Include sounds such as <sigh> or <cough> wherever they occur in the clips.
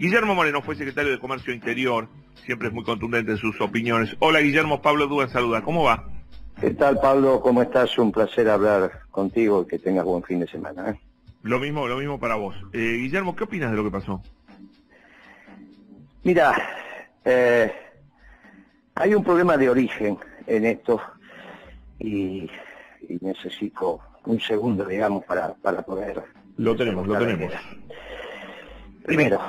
Guillermo Moreno fue secretario de Comercio Interior, siempre es muy contundente en sus opiniones. Hola Guillermo, Pablo Dúa saluda, ¿cómo va? ¿Qué tal Pablo? ¿Cómo estás? Un placer hablar contigo, que tengas buen fin de semana. ¿eh? Lo mismo, lo mismo para vos. Eh, Guillermo, ¿qué opinas de lo que pasó? Mira, eh, hay un problema de origen en esto y, y necesito un segundo, digamos, para, para poder... Lo tenemos, lo tenemos. Primero,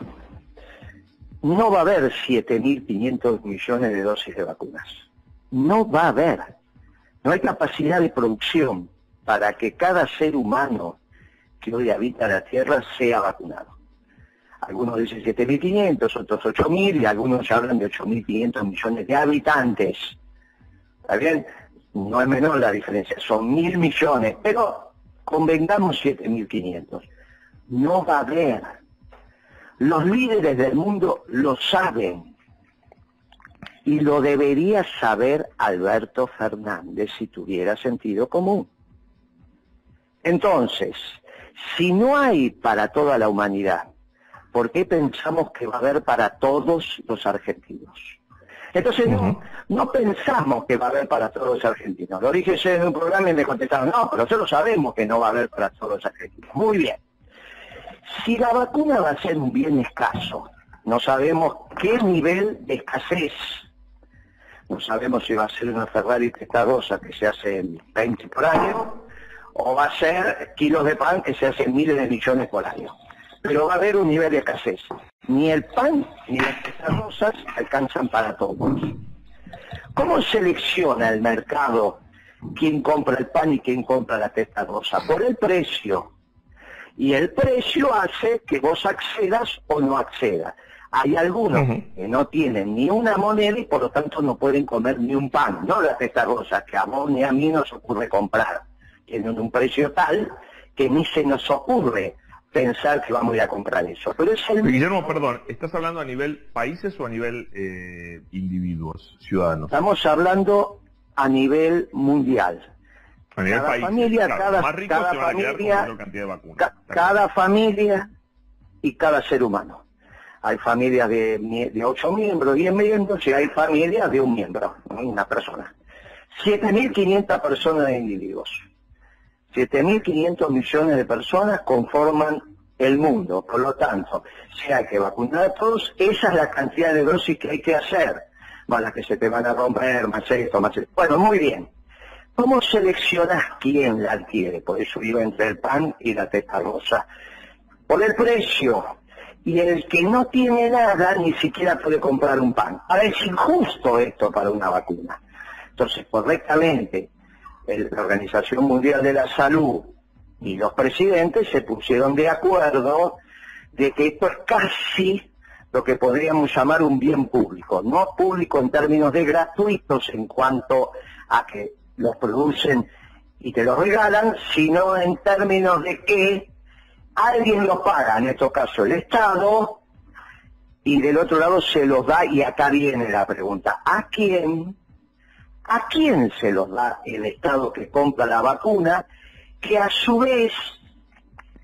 no va a haber 7.500 millones de dosis de vacunas. No va a haber. No hay capacidad de producción para que cada ser humano que hoy habita la Tierra sea vacunado. Algunos dicen 7.500, otros 8.000 y algunos hablan de 8.500 millones de habitantes. ¿Está bien? No es menor la diferencia, son mil millones, pero convengamos 7.500. No va a haber. Los líderes del mundo lo saben. Y lo debería saber Alberto Fernández si tuviera sentido común. Entonces, si no hay para toda la humanidad, ¿por qué pensamos que va a haber para todos los argentinos? Entonces no, no pensamos que va a haber para todos los argentinos. Lo dije en un programa y me contestaron, no, pero nosotros sabemos que no va a haber para todos los argentinos. Muy bien. Si la vacuna va a ser un bien escaso, no sabemos qué nivel de escasez, no sabemos si va a ser una Ferrari testarosa que se hace en 20 por año, o va a ser kilos de pan que se hacen miles de millones por año. Pero va a haber un nivel de escasez. Ni el pan ni las testas rosas alcanzan para todos. ¿Cómo selecciona el mercado quién compra el pan y quién compra la testa rosa? Por el precio. Y el precio hace que vos accedas o no accedas. Hay algunos que no tienen ni una moneda y por lo tanto no pueden comer ni un pan, no la testa rosa, que a vos ni a mí nos ocurre comprar tienen un precio tal que ni se nos ocurre pensar que vamos a ir a comprar eso. Pero es el... Guillermo, perdón, ¿estás hablando a nivel países o a nivel eh, individuos, ciudadanos? Estamos hablando a nivel mundial. A nivel cada familia, claro, cada, los más ricos cada se van a quedar con familia, mayor cantidad de vacunas. ca- Está claro. cada familia y cada ser humano. Hay familias de, de ocho miembros, diez miembros, y hay familias de un miembro, una persona. 7.500 personas de individuos. 7.500 millones de personas conforman el mundo. Por lo tanto, si hay que vacunar a todos, esa es la cantidad de dosis que hay que hacer. Más las que se te van a romper, más esto, más esto. Bueno, muy bien. ¿Cómo seleccionas quién la adquiere? Por eso iba entre el pan y la testa rosa. Por el precio. Y el que no tiene nada ni siquiera puede comprar un pan. Ahora es injusto esto para una vacuna. Entonces, correctamente, la Organización Mundial de la Salud y los presidentes se pusieron de acuerdo de que esto es casi lo que podríamos llamar un bien público, no público en términos de gratuitos en cuanto a que los producen y te los regalan, sino en términos de que alguien los paga, en este caso el Estado, y del otro lado se los da, y acá viene la pregunta, ¿a quién? ¿A quién se los da el Estado que compra la vacuna, que a su vez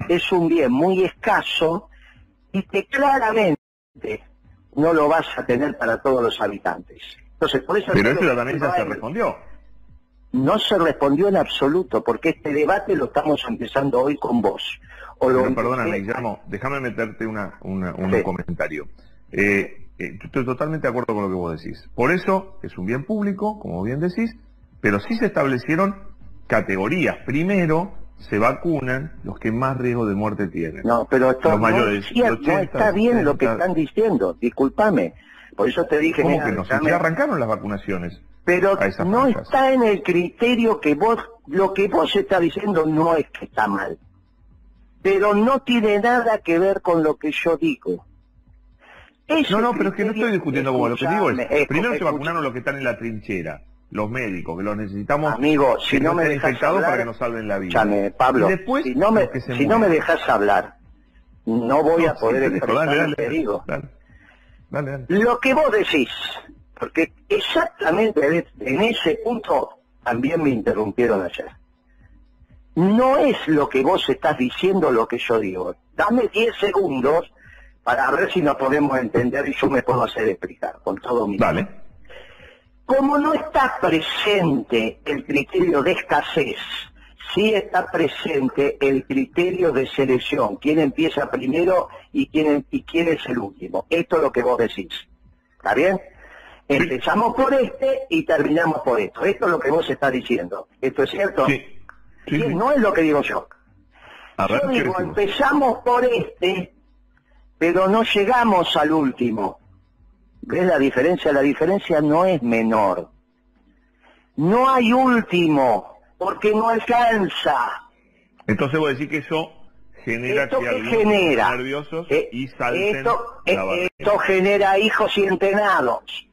es un bien muy escaso y que claramente no lo vas a tener para todos los habitantes? Entonces, por eso Pero eso también ya se respondió. No se respondió en absoluto, porque este debate lo estamos empezando hoy con vos. O lo perdóname, Guillermo, déjame meterte una, una- un Sí. comentario. Eh, eh, estoy totalmente de acuerdo con lo que vos decís. Por eso es un bien público, como bien decís, pero sí se establecieron categorías. Primero se vacunan los que más riesgo de muerte tienen. No, pero esto Los no, mayores, es no 80, está bien lo que 70. están diciendo, discúlpame. Por eso te dije, ¿Cómo mira, que no? Dame- ya arrancaron las vacunaciones. Pero no está en el criterio que vos, lo que vos estás diciendo no es que está mal, pero no tiene nada que ver con lo que yo digo. Ese No, no, pero es que no estoy discutiendo como lo que digo es, primero se vacunaron los que están en la trinchera, los médicos, que los necesitamos Amigo, si que no me dejas hablar, para que nos salven la vida. Escúchame, Pablo, Y después, si no me, si no me dejas hablar, no voy No, a poder <laughs> expresar lo que digo. dale, dale, dale. Lo que vos decís, porque exactamente en ese punto también me interrumpieron ayer. No es lo que vos estás diciendo lo que yo digo. Dame 10 segundos para ver si nos podemos entender y yo me puedo hacer explicar con todo mi... Dale. Como no está presente el criterio de escasez, sí está presente el criterio de selección, quién empieza primero y quién, y quién es el último. Esto es lo que vos decís. ¿Está bien? Empezamos por este y terminamos por esto. Esto es lo que vos estás diciendo. ¿Esto es cierto? Sí. Sí, sí. No es lo que digo yo. A ver, yo ¿qué digo, empezamos por este, pero no llegamos al último. ¿Ves la diferencia? La diferencia no es menor. No hay último, porque no alcanza. Entonces voy a decir que eso genera ¿Esto que genera? nerviosos Eh, y salten esto, la eh, esto genera hijos y entrenados.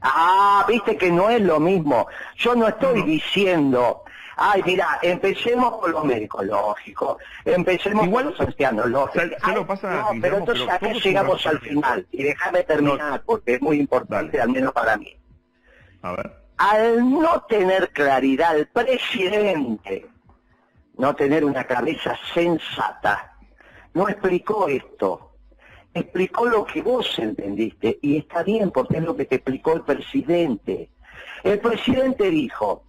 Ah, viste que no es lo mismo. Yo no estoy diciendo, ay, mira, empecemos con los médicos, lógico. Empecemos Igual, con los ancianos, lógico. ¿sabes- sabes lo Ay, no, pero entonces Pero acá llegamos al final. Y déjame terminar, porque es muy importante, al menos para mí. A ver. Al no tener claridad el presidente, no tener una cabeza sensata, no explicó esto. Explicó lo que vos entendiste y está bien porque es lo que te explicó el presidente. El presidente dijo,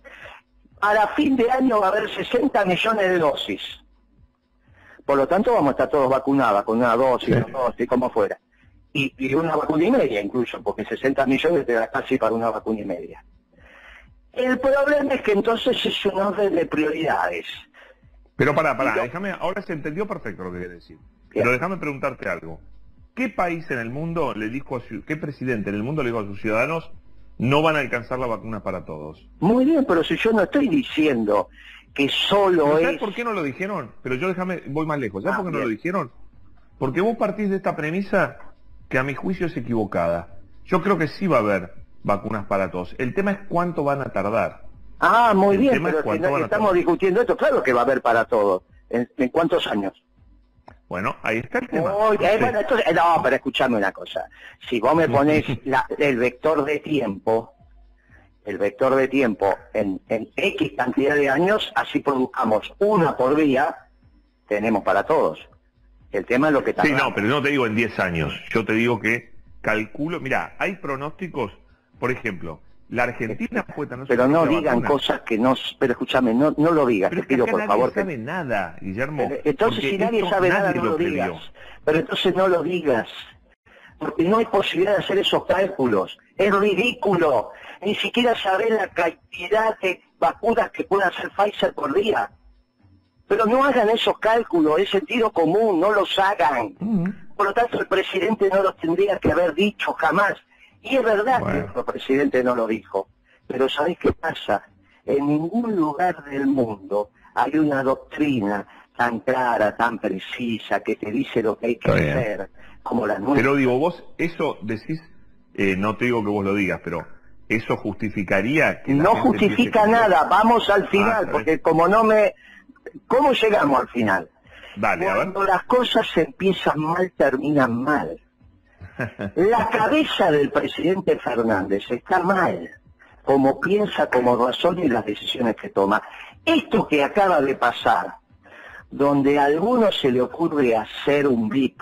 para fin de año va a haber 60 millones de dosis. Por lo tanto vamos a estar todos vacunados con una dosis, Sí. dos dosis, como fuera. Y, y una vacuna y media incluso, porque 60 millones te da casi para una vacuna y media. El problema es que entonces es un orden de prioridades. Pero pará, pará, déjame, ahora se entendió perfecto lo que querés decir. Bien. Pero déjame preguntarte algo. ¿Qué país en el mundo le dijo a su, qué presidente en el mundo le dijo a sus ciudadanos no van a alcanzar la vacuna para todos? Muy bien, pero si yo no estoy diciendo que solo ¿Sabes es... por qué no lo dijeron? Pero yo déjame, voy más lejos. ¿Sabes Ah, por qué no lo dijeron? Porque vos partís de esta premisa que a mi juicio es equivocada. Yo creo que sí va a haber vacunas para todos. El tema es cuánto van a tardar. Ah, muy El bien, pero si no- estamos discutiendo esto, claro que va a haber para todos. ¿En, en cuántos años? Bueno, ahí está el tema. Sí. bueno, entonces, no, pero escuchame una cosa. Si vos me pones la- el vector de tiempo, el vector de tiempo en, en X cantidad de años, así produzcamos una por día, tenemos para todos. El tema es lo que Sí, tardamos. no, pero no te digo en 10 años. Yo te digo que calculo. Mira, hay pronósticos. Por ejemplo, la Argentina fue tan Pero no digan vacuna. cosas que no... Pero escúchame, no, no lo digas, Pero te pido por nadie favor. que- sabe nada, Guillermo. Pero Entonces, si nadie sabe nada, nadie no lo digas. Pero entonces no lo digas. Porque no hay posibilidad de hacer esos cálculos. Es ridículo. Ni siquiera saber la cantidad de vacunas que puede hacer Pfizer por día. Pero no hagan esos cálculos, es sentido común, no los hagan. Por lo tanto, el presidente no los tendría que haber dicho jamás. Y es verdad Bueno. que el presidente no lo dijo. Pero ¿sabés qué pasa? En ningún lugar del mundo hay una doctrina tan clara, tan precisa, que te dice lo que hay que hacer, como la nuestra. Pero digo, vos eso decís, eh, no te digo que vos lo digas, pero eso justificaría que No justifica nada, vamos al Ah, final, porque como no me... ¿Cómo llegamos al final? Dale, a ver. Cuando las cosas empiezan mal, terminan mal. La cabeza del presidente Fernández está mal, como piensa, como razona y las decisiones que toma. Esto que acaba de pasar, donde a algunos se le ocurre hacer un VIP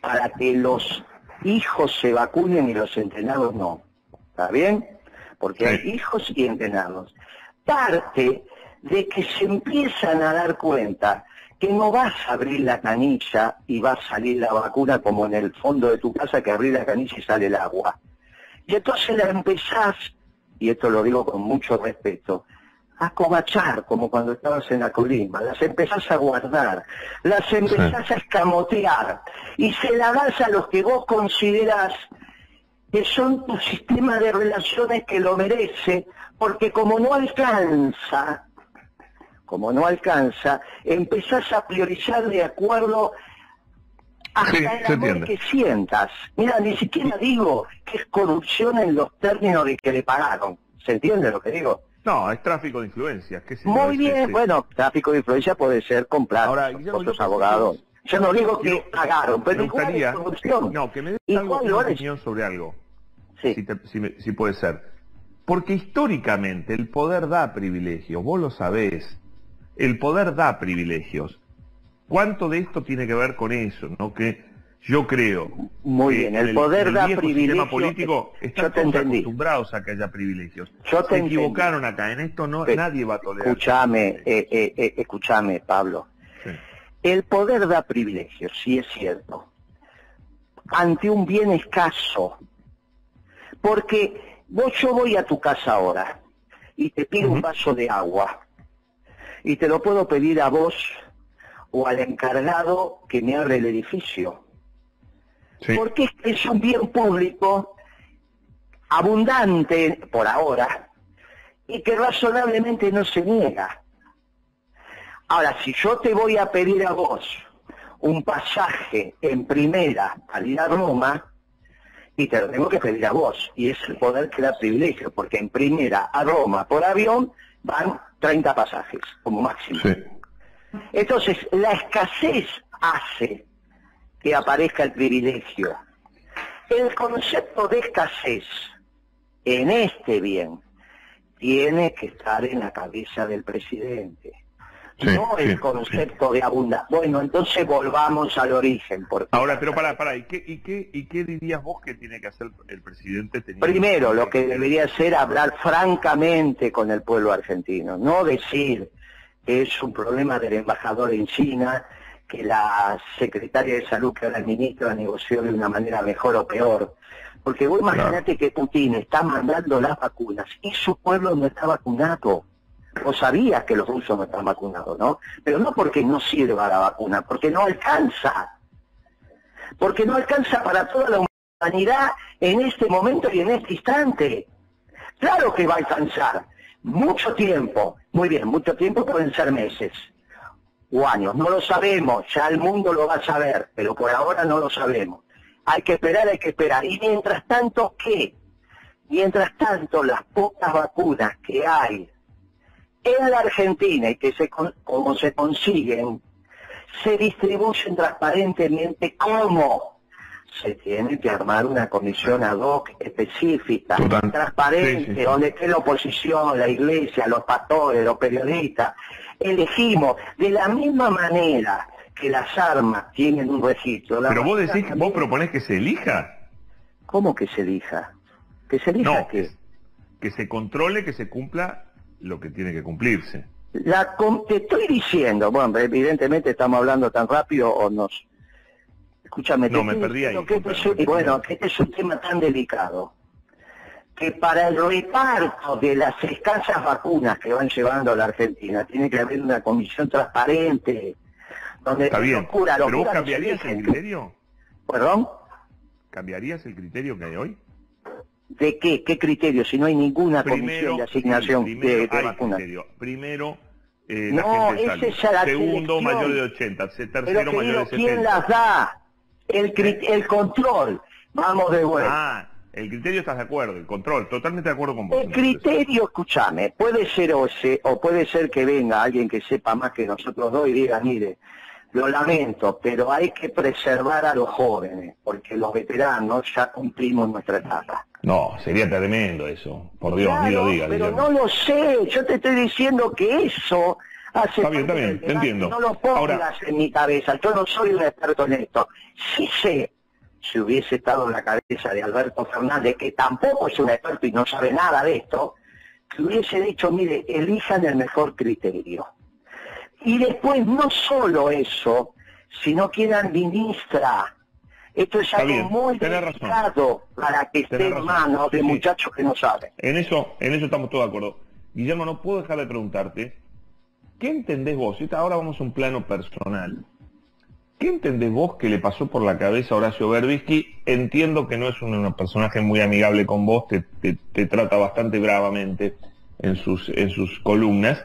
para que los hijos se vacunen y los entrenados no. ¿Está bien? Porque hay hijos y entrenados. Parte de que se empiezan a dar cuenta que no vas a abrir la canilla y va a salir la vacuna como en el fondo de tu casa que abrir la canilla y sale el agua. Y entonces la empezás, y esto lo digo con mucho respeto, a cobachar como cuando estabas en la colima, las empezás a guardar, las empezás a escamotear y se la das a los que vos considerás que son tu sistema de relaciones que lo merece, porque como no alcanza, como no alcanza, empezás a priorizar de acuerdo hasta Sí, el amor que sientas. Mira, ni siquiera digo que es corrupción en los términos de que le pagaron. ¿Se entiende lo que digo? No, es tráfico de influencias. qué Muy bien, ese- bueno, tráfico de influencia puede ser comprar Ahora, otros pensé abogados. Yo no digo que pagaron, pero me igual gustaría es corrupción. no, que me des algo, una opinión sobre algo. Sí. si, te- si me- si puede ser. Porque históricamente el poder da privilegios, vos lo sabés. El poder da privilegios. ¿Cuánto de esto tiene que ver con eso? ¿no? Que Yo creo. Muy bien, el, poder da privilegios. político están acostumbrados a que haya privilegios. Yo te Se equivocaron acá, en esto no nadie va a tolerar. Escúchame, eh, eh, eh, escúchame, Pablo. El poder da privilegios, sí es cierto. Ante un bien escaso. Porque vos yo voy a tu casa ahora y te pido un vaso de agua. Y te lo puedo pedir a vos o al encargado que me abre el edificio porque es un bien público abundante por ahora y que razonablemente no se niega. Ahora, si yo te voy a pedir a vos un pasaje en primera para ir a Roma, y te lo tengo que pedir a vos, y es el poder que da privilegio, porque en primera a Roma por avión van 30 pasajes como máximo. Entonces, la escasez hace que aparezca el privilegio. El concepto de escasez en este bien tiene que estar en la cabeza del presidente. No el concepto de abundancia. Bueno, entonces volvamos al origen. Porque Ahora, pero para, para, ¿y qué, y, qué, ¿y qué dirías vos que tiene que hacer el presidente? Primero, lo que debería hacer hablar francamente con el pueblo argentino, no decir que es un problema del embajador en China, que la secretaria de salud que ahora ministra negoció de una manera mejor o peor. Porque vos imagínate que Putin está mandando las vacunas y su pueblo no está vacunado. Vos sabías que los rusos no están vacunados, ¿no? Pero no porque no sirva la vacuna, porque no alcanza. Porque no alcanza para toda la humanidad en este momento y en este instante. Claro que va a alcanzar. Mucho tiempo. Muy bien, mucho tiempo pueden ser meses o años. No lo sabemos, ya el mundo lo va a saber, pero por ahora no lo sabemos. Hay que esperar, hay que esperar. Y mientras tanto, ¿qué? Mientras tanto, las pocas vacunas que hay en la Argentina y que se, como se consiguen, se distribuyen transparentemente. ¿Cómo? Se tiene que armar una comisión ad hoc específica, transparente, donde esté la oposición, la iglesia, los pastores, los periodistas, elegimos de la misma manera que las armas tienen un registro. Pero vos decís, vos proponés que se elija. ¿Cómo que se elija? ¿Que se elija no, Que se controle, que se cumpla lo que tiene que cumplirse. La, te estoy diciendo, bueno, evidentemente estamos hablando tan rápido o nos... Escúchame, no, me perdí ahí. Este bueno, que este es un tema tan delicado que para el reparto de las escasas vacunas que van llevando a la Argentina tiene que haber una comisión transparente donde Está bien, pero vos cambiarías el criterio. ¿Perdón? ¿Cambiarías el criterio que hay hoy? ¿De qué? ¿Qué criterio? Si no hay ninguna comisión de asignación de, vacunas. Primero, eh, no, la gente es la Segundo, mayor de 80. Tercero, mayor de 70. ¿quién las da? El, el control. Vamos de vuelta. Ah, el criterio estás de acuerdo, el control, totalmente de acuerdo con vos. El criterio, escúchame, puede ser o, o puede ser que venga alguien que sepa más que nosotros dos y diga, mire, lo lamento, pero hay que preservar a los jóvenes, porque los veteranos ya cumplimos nuestra etapa. No, sería tremendo eso, por Dios, ni lo diga. Pero no lo sé, yo te estoy diciendo que eso hace... Está bien, está bien, te entiendo. No lo pongas en mi cabeza, yo no soy un experto en esto. Sí sé si hubiese estado en la cabeza de Alberto Fernández, que tampoco es un experto y no sabe nada de esto, que hubiese dicho, mire, elijan el mejor criterio. Y después no solo eso, sino que administra. Esto es algo muy delicado para que esté en manos de muchachos que no saben. En eso, en eso estamos todos de acuerdo. Guillermo, no puedo dejar de preguntarte, ¿qué entendés vos? Ahora vamos a un plano personal. ¿Qué entendés vos que le pasó por la cabeza a Horacio Berbisky? Entiendo que no es un, personaje muy amigable con vos, te, trata bastante bravamente en sus, en sus columnas.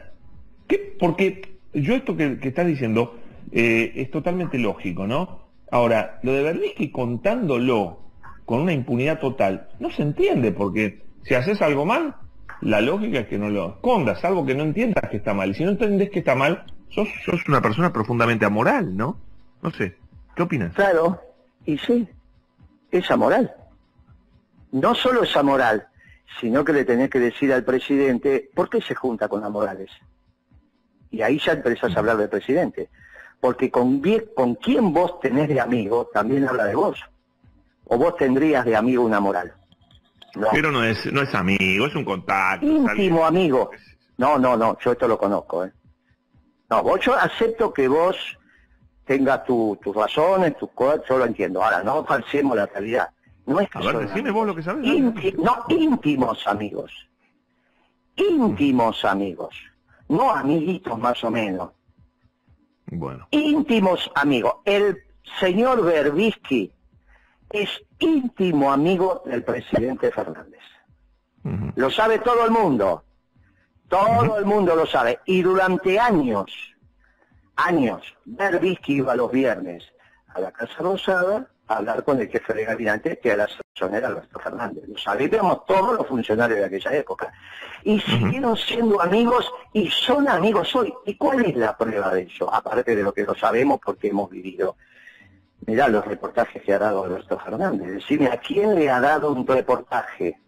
¿Qué? Porque yo esto que, estás diciendo eh, es totalmente lógico, ¿no? Ahora, lo de Berbisky contándolo con una impunidad total, no se entiende, porque si haces algo mal, la lógica es que no lo escondas, algo que no entiendas que está mal. Y si no entendés que está mal, sos, sos una persona profundamente amoral, ¿no? No sé, ¿qué opinas? Claro, y sí, es amoral. No solo es amoral, sino que le tenés que decir al presidente por qué se junta con Amorales. Y ahí ya empezás a hablar del presidente. porque con, con quién vos tenés de amigo también habla de vos. O vos tendrías de amigo una moral. Pero no es, no es amigo, es un contacto. Íntimo amigo. No, no, no, yo esto lo conozco. ¿eh? No, vos yo acepto que vos tengas tus razones, tus cosas, yo lo entiendo. Ahora, no falsemos la realidad. No es que A ver, decime vos lo que sabes. no, íntimos amigos. Íntimos amigos. No amiguitos más o menos. Bueno. Íntimos amigos. El señor Berbisky es íntimo amigo del presidente Fernández. Lo sabe todo el mundo. Todo el mundo lo sabe. Y durante años, años, Berbisky iba los viernes a la Casa Rosada hablar con el jefe de gabinete, que era Alberto Fernández. Lo sabíamos todos los funcionarios de aquella época. Y siguieron siendo amigos y son amigos hoy. ¿Y cuál es la prueba de eso? Aparte de lo que lo sabemos porque hemos vivido mirá los reportajes que ha dado Alberto Fernández, decime a quién le ha dado un reportaje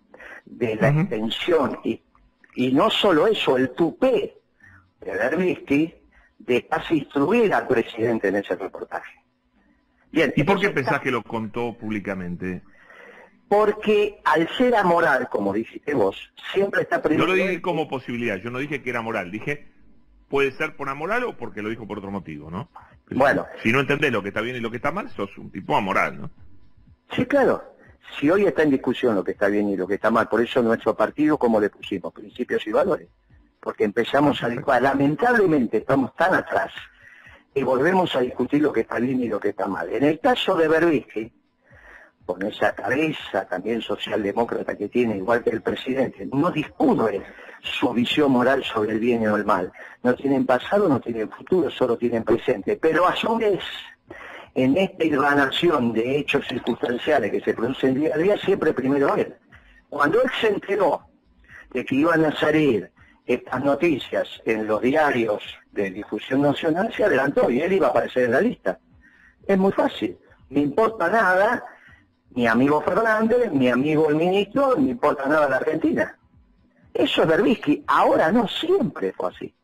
de la extensión y, y no solo eso, el tupé de Berbisky de casi instruir al presidente en ese reportaje. Bien, ¿Y por qué pensás que lo contó públicamente? Porque al ser amoral, como dijiste vos, siempre está primero... Yo lo dije como posibilidad, yo no dije que era moral, dije puede ser por amoral o porque lo dijo por otro motivo, ¿no? bueno. Si no entendés lo que está bien y lo que está mal, sos un tipo amoral, ¿no? Sí, claro. Si hoy está en discusión lo que está bien y lo que está mal, por eso nuestro partido, como le pusimos, principios y valores, porque empezamos a lamentablemente estamos tan atrás y volvemos a discutir lo que está bien y lo que está mal. En el caso de Berbisky, con esa cabeza también socialdemócrata que tiene, igual que el presidente, no discute su visión moral sobre el bien o el mal. No tienen pasado, no tienen futuro, solo tienen presente. Pero a su vez, en esta irranación de hechos circunstanciales que se producen día a día, siempre primero él. Cuando él se enteró de que iban a salir estas noticias en los diarios de difusión nacional, se adelantó y él iba a aparecer en la lista. Es muy fácil. No importa nada mi amigo Fernández, mi amigo el ministro, no importa nada la Argentina. Eso es Berbisky. Ahora no siempre fue así.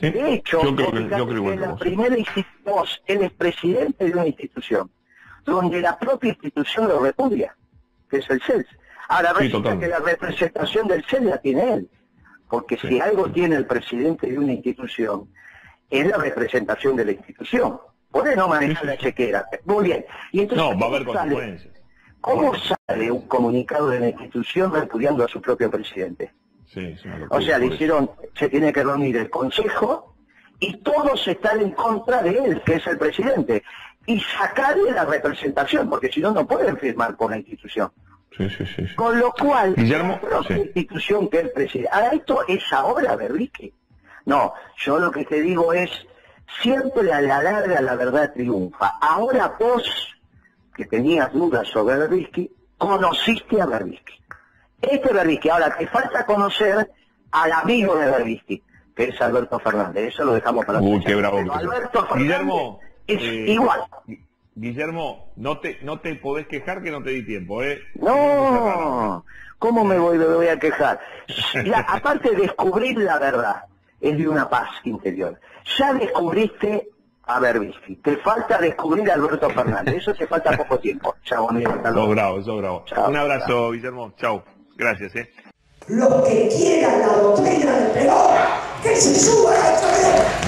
de hecho, yo creo que, la primera institución, él es presidente de una institución, donde la propia institución lo repudia, que es el CELS. Ahora resulta que la representación del CELS la tiene él. Porque si algo tiene el presidente de una institución, es la representación de la institución. Puede no manejar la chequera. Muy bien. Y entonces, no, va a haber consecuencias. ¿Cómo sale un comunicado de la institución repudiando a su propio presidente? Sí, o sea, le hicieron, se tiene que reunir el Consejo y todos están en contra de él, que es el presidente, y sacarle la representación, porque si no, no pueden firmar con la institución. Sí, sí, sí, Con lo cual, la propia institución que el presidente... Ahora, esto es ahora, Berrique. No, yo lo que te digo es, siempre a la larga la verdad triunfa. Ahora vos que tenías dudas sobre Berbisky, conociste a Berbisky. Este Berbisky, ahora te falta conocer al amigo de Berbisky, que es Alberto Fernández. Eso lo dejamos para Uy, qué bravo. Alberto Fernández Guillermo, es eh, igual. Guillermo, no te, no te podés quejar que no te di tiempo, ¿eh? No, ¿cómo me voy, me voy a quejar? <laughs> aparte de descubrir la verdad, es de una paz interior. Ya descubriste a Berbisky. Te falta descubrir a Alberto Fernández. Eso te falta poco tiempo. Chao, amigo. Sos bravo, sos bravo. Un abrazo, Guillermo. Chao. Gracias, eh. Los que quieran la doctrina del peor, que se suban a esta